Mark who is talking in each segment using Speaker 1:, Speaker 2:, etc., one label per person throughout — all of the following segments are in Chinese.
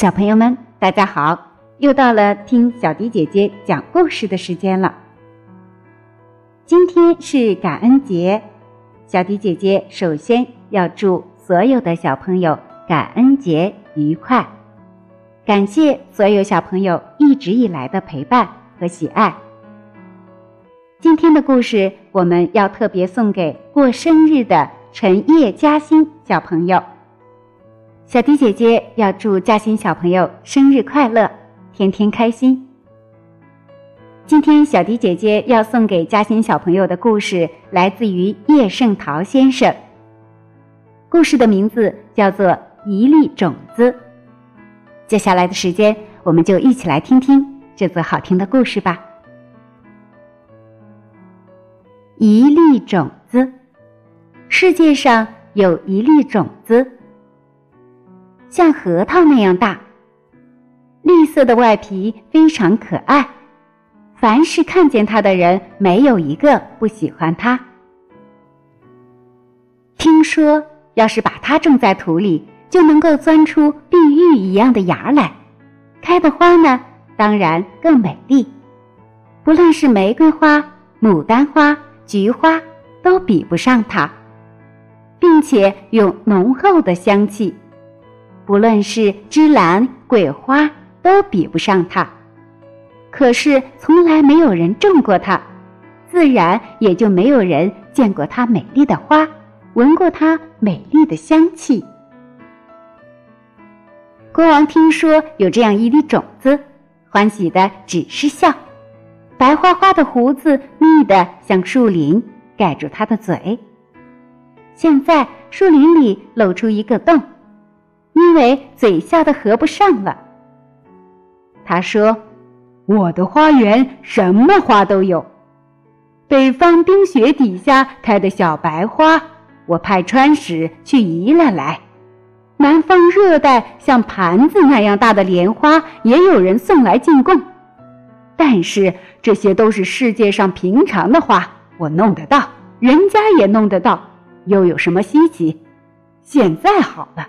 Speaker 1: 小朋友们，大家好！又到了听小迪姐姐讲故事的时间了。今天是感恩节，小迪姐姐首先要祝所有的小朋友感恩节愉快，感谢所有小朋友一直以来的陪伴和喜爱。今天的故事我们要特别送给过生日的陈叶嘉欣小朋友。小迪姐姐要祝嘉欣小朋友生日快乐，天天开心。今天小迪姐姐要送给嘉欣小朋友的故事来自于叶圣陶先生。故事的名字叫做《一粒种子》。接下来的时间，我们就一起来听听这则好听的故事吧。一粒种子，世界上有一粒种子。像核桃那样大，绿色的外皮非常可爱，凡是看见它的人，没有一个不喜欢它。听说，要是把它种在土里，就能够钻出碧玉一样的芽来，开的花呢，当然更美丽。不论是玫瑰花、牡丹花、菊花，都比不上它，并且有浓厚的香气。不论是芝兰、桂花，都比不上它。可是从来没有人种过它，自然也就没有人见过它美丽的花，闻过它美丽的香气。国王听说有这样一粒种子，欢喜的只是笑。白花花的胡子密得像树林，盖住他的嘴。现在树林里露出一个洞。因为嘴笑的合不上了，他说：“我的花园什么花都有，北方冰雪底下开的小白花，我派川使去移了来；南方热带像盘子那样大的莲花，也有人送来进贡。但是这些都是世界上平常的花，我弄得到，人家也弄得到，又有什么稀奇？现在好了。”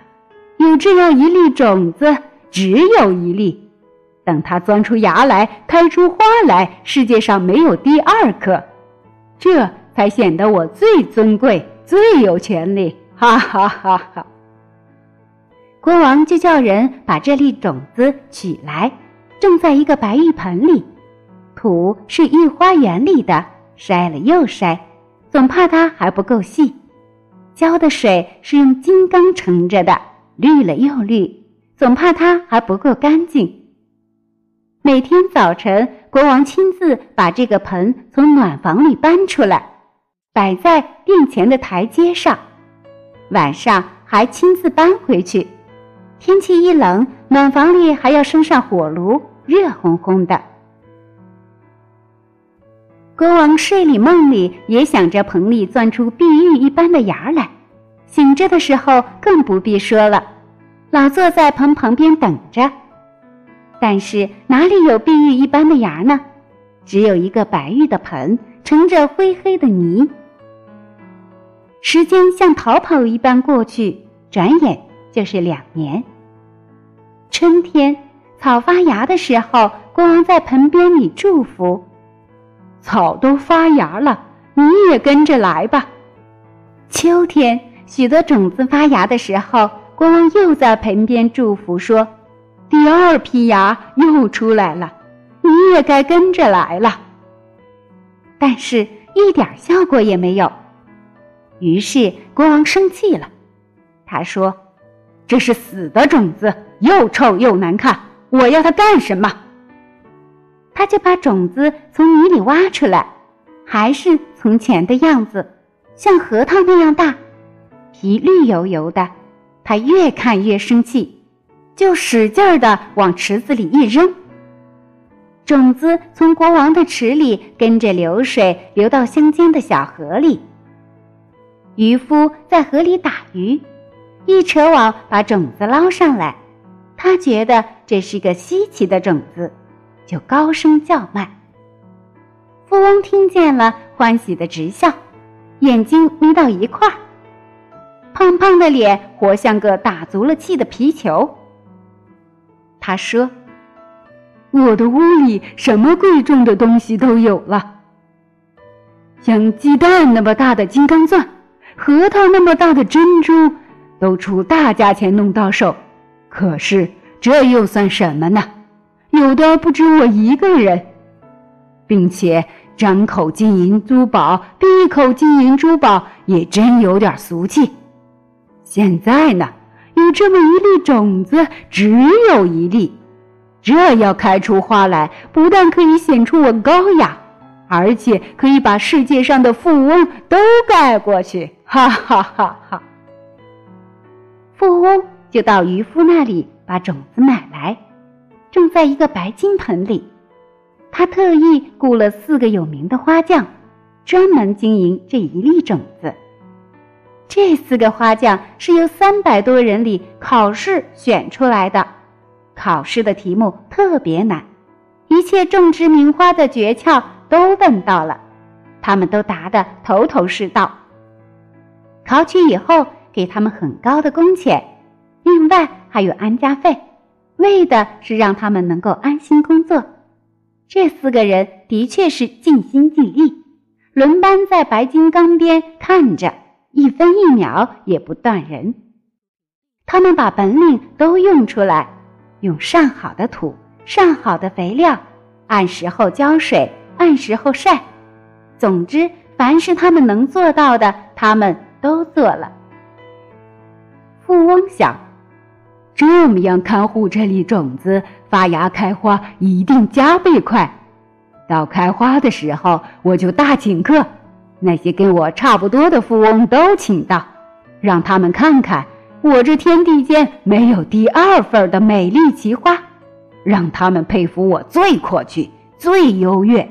Speaker 1: 有这样一粒种子，只有一粒。等它钻出芽来，开出花来，世界上没有第二颗，这才显得我最尊贵、最有权利。哈哈哈哈！国王就叫人把这粒种子取来，种在一个白玉盆里，土是御花园里的，筛了又筛，总怕它还不够细。浇的水是用金刚盛着的。绿了又绿，总怕它还不够干净。每天早晨，国王亲自把这个盆从暖房里搬出来，摆在殿前的台阶上；晚上还亲自搬回去。天气一冷，暖房里还要生上火炉，热烘烘的。国王睡里梦里也想着盆里钻出碧玉一般的芽来，醒着的时候更不必说了。老坐在盆旁边等着，但是哪里有碧玉一般的芽呢？只有一个白玉的盆，盛着灰黑的泥。时间像逃跑一般过去，转眼就是两年。春天草发芽的时候，国王在盆边里祝福：“草都发芽了，你也跟着来吧。”秋天许多种子发芽的时候。国王又在盆边祝福说：“第二批芽又出来了，你也该跟着来了。”但是，一点效果也没有。于是，国王生气了。他说：“这是死的种子，又臭又难看，我要它干什么？”他就把种子从泥里挖出来，还是从前的样子，像核桃那样大，皮绿油油的。他越看越生气，就使劲儿的往池子里一扔。种子从国王的池里跟着流水流到乡间的小河里。渔夫在河里打鱼，一扯网把种子捞上来。他觉得这是个稀奇的种子，就高声叫卖。富翁听见了，欢喜的直笑，眼睛眯到一块儿。胖胖的脸活像个打足了气的皮球。他说：“我的屋里什么贵重的东西都有了，像鸡蛋那么大的金刚钻，核桃那么大的珍珠，都出大价钱弄到手。可是这又算什么呢？有的不止我一个人，并且张口金银珠宝，闭口金银珠宝，也真有点俗气。现在呢？”有这么一粒种子，只有一粒，这要开出花来，不但可以显出我高雅，而且可以把世界上的富翁都盖过去，哈哈哈哈！富翁就到渔夫那里把种子买来，种在一个白金盆里。他特意雇了四个有名的花匠，专门经营这一粒种子。这四个花匠是由三百多人里考试选出来的，考试的题目特别难，一切种植名花的诀窍都问到了，他们都答得头头是道。考取以后，给他们很高的工钱，另外还有安家费，为的是让他们能够安心工作。这四个人的确是尽心尽力，轮班在白金缸边看着。一分一秒也不断人，他们把本领都用出来，用上好的土、上好的肥料，按时候浇水，按时候晒。总之，凡是他们能做到的，他们都做了。富翁想，这么样看护这粒种子发芽开花，一定加倍快。到开花的时候，我就大请客。那些跟我差不多的富翁都请到，让他们看看我这天地间没有第二份的美丽奇花，让他们佩服我最阔气、最优越。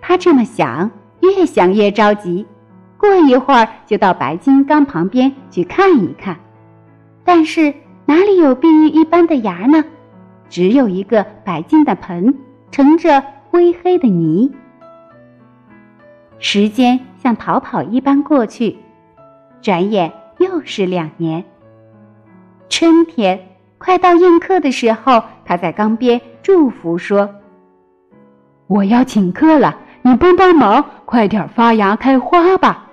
Speaker 1: 他这么想，越想越着急。过一会儿就到白金刚旁边去看一看，但是哪里有碧玉一般的芽呢？只有一个白金的盆，盛着灰黑的泥。时间像逃跑一般过去，转眼又是两年。春天快到宴客的时候，他在缸边祝福说：“我要请客了，你帮帮忙，快点发芽开花吧。”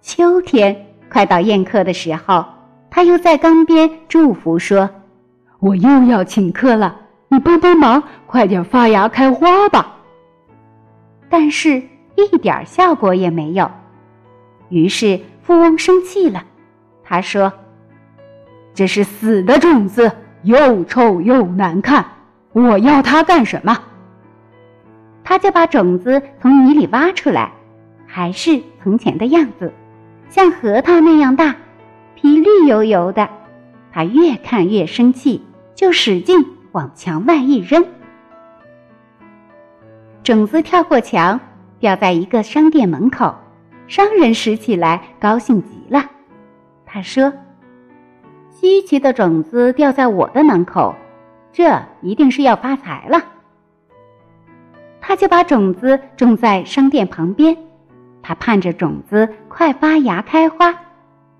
Speaker 1: 秋天快到宴客的时候，他又在缸边祝福说：“我又要请客了，你帮帮忙，快点发芽开花吧。”但是，一点效果也没有。于是，富翁生气了。他说：“这是死的种子，又臭又难看，我要它干什么？”他就把种子从泥里挖出来，还是从前的样子，像核桃那样大，皮绿油油的。他越看越生气，就使劲往墙外一扔。种子跳过墙，掉在一个商店门口。商人拾起来，高兴极了。他说：“稀奇的种子掉在我的门口，这一定是要发财了。”他就把种子种在商店旁边，他盼着种子快发芽开花，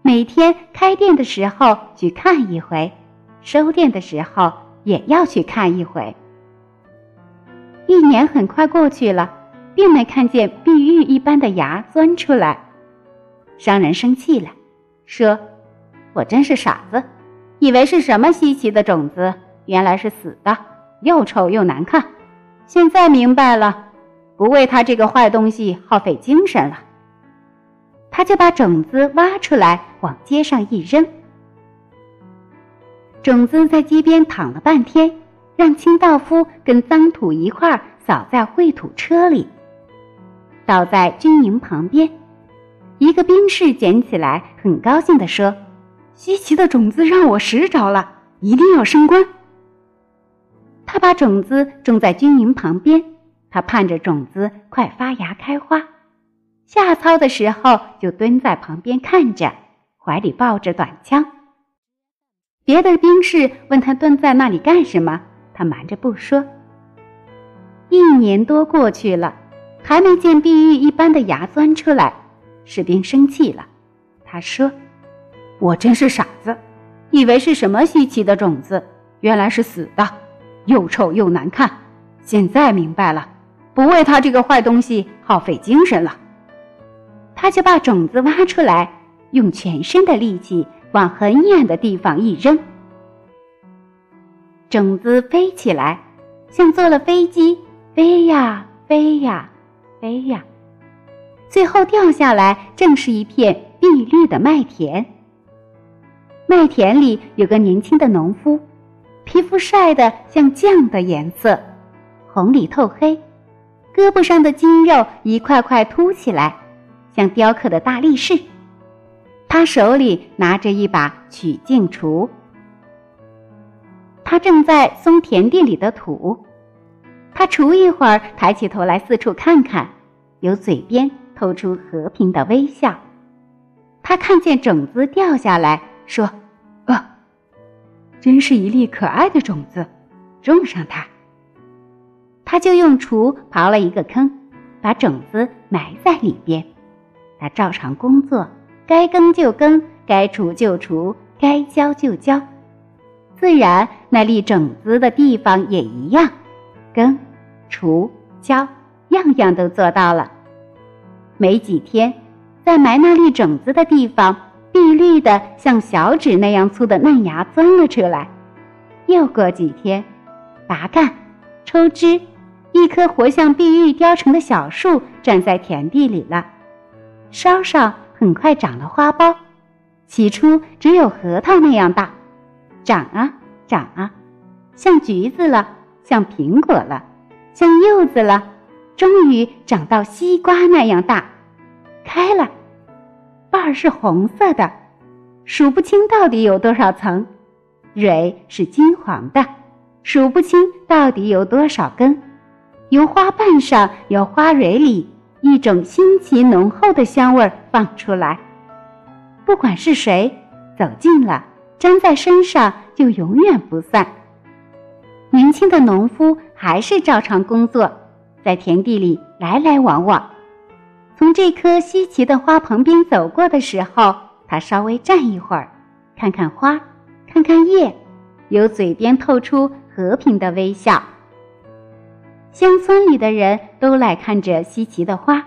Speaker 1: 每天开店的时候去看一回，收店的时候也要去看一回。一年很快过去了，并没看见碧玉一般的芽钻出来。商人生气了，说：“我真是傻子，以为是什么稀奇的种子，原来是死的，又臭又难看。现在明白了，不为他这个坏东西耗费精神了。”他就把种子挖出来，往街上一扔。种子在街边躺了半天。让清道夫跟脏土一块儿扫在秽土车里，倒在军营旁边。一个兵士捡起来，很高兴地说：“稀奇的种子让我拾着了，一定要升官。”他把种子种在军营旁边，他盼着种子快发芽开花。下操的时候就蹲在旁边看着，怀里抱着短枪。别的兵士问他蹲在那里干什么。他瞒着不说。一年多过去了，还没见碧玉一般的芽钻出来，士兵生气了。他说：“我真是傻子，以以为是什么稀奇的种子，原来是死的，又臭又难看。现在明白了，不为他这个坏东西耗费精神了。他就把种子挖出来，用全身的力气往很远的地方一扔，种子飞起来，像坐了飞机，飞呀飞呀飞呀，最后掉下来，正是一片碧绿的麦田。麦田里有个年轻的农夫，皮肤晒得像酱的颜色，红里透黑，胳膊上的筋肉一块块凸起来。像雕刻的大力士，他手里拿着一把曲靖锄，他正在松田地里的土。他锄一会儿，抬起头来四处看看，由嘴边透出和平的微笑。他看见种子掉下来，说：“啊，真是一粒可爱的种子，种上它。”他就用锄刨了一个坑，把种子埋在里边。他照常工作，该耕就耕，该锄就除，该浇就浇。自然，那粒种子的地方也一样，耕、除、浇，样样都做到了。没几天，在埋那粒种子的地方，碧绿的像小指那样粗的嫩芽钻了出来。又过几天，拔干、抽枝，一棵活像碧玉雕成的小树站在田地里了。梢上很快长了花苞，起初只有核桃那样大，长啊长啊，像橘子了，像苹果了，像柚子了，终于长到西瓜那样大，开了，瓣儿是红色的，数不清到底有多少层，蕊是金黄的，数不清到底有多少根，由花瓣上，由花蕊里。一种新奇浓厚的香味儿放出来，不管是谁走近了，粘在身上就永远不散。年轻的农夫还是照常工作，在田地里来来往往。从这棵稀奇的花旁边走过的时候，他稍微站一会儿，看看花，看看叶，由嘴边透出和平的微笑。乡村里的人都来看着稀奇的花，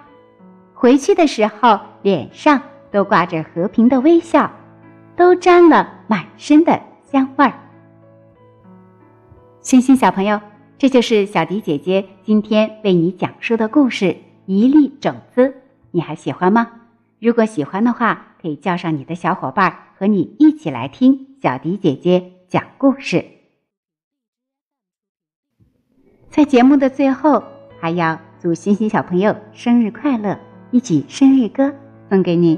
Speaker 1: 回去的时候脸上都挂着和平的微笑，都沾了满身的香味儿。星星小朋友，这就是小迪姐姐今天为你讲述的故事《一粒种子》，你还喜欢吗？如果喜欢的话，可以叫上你的小伙伴和你一起来听小迪姐姐讲故事。在节目的最后，还要祝星星小朋友生日快乐！一起生日歌送给你。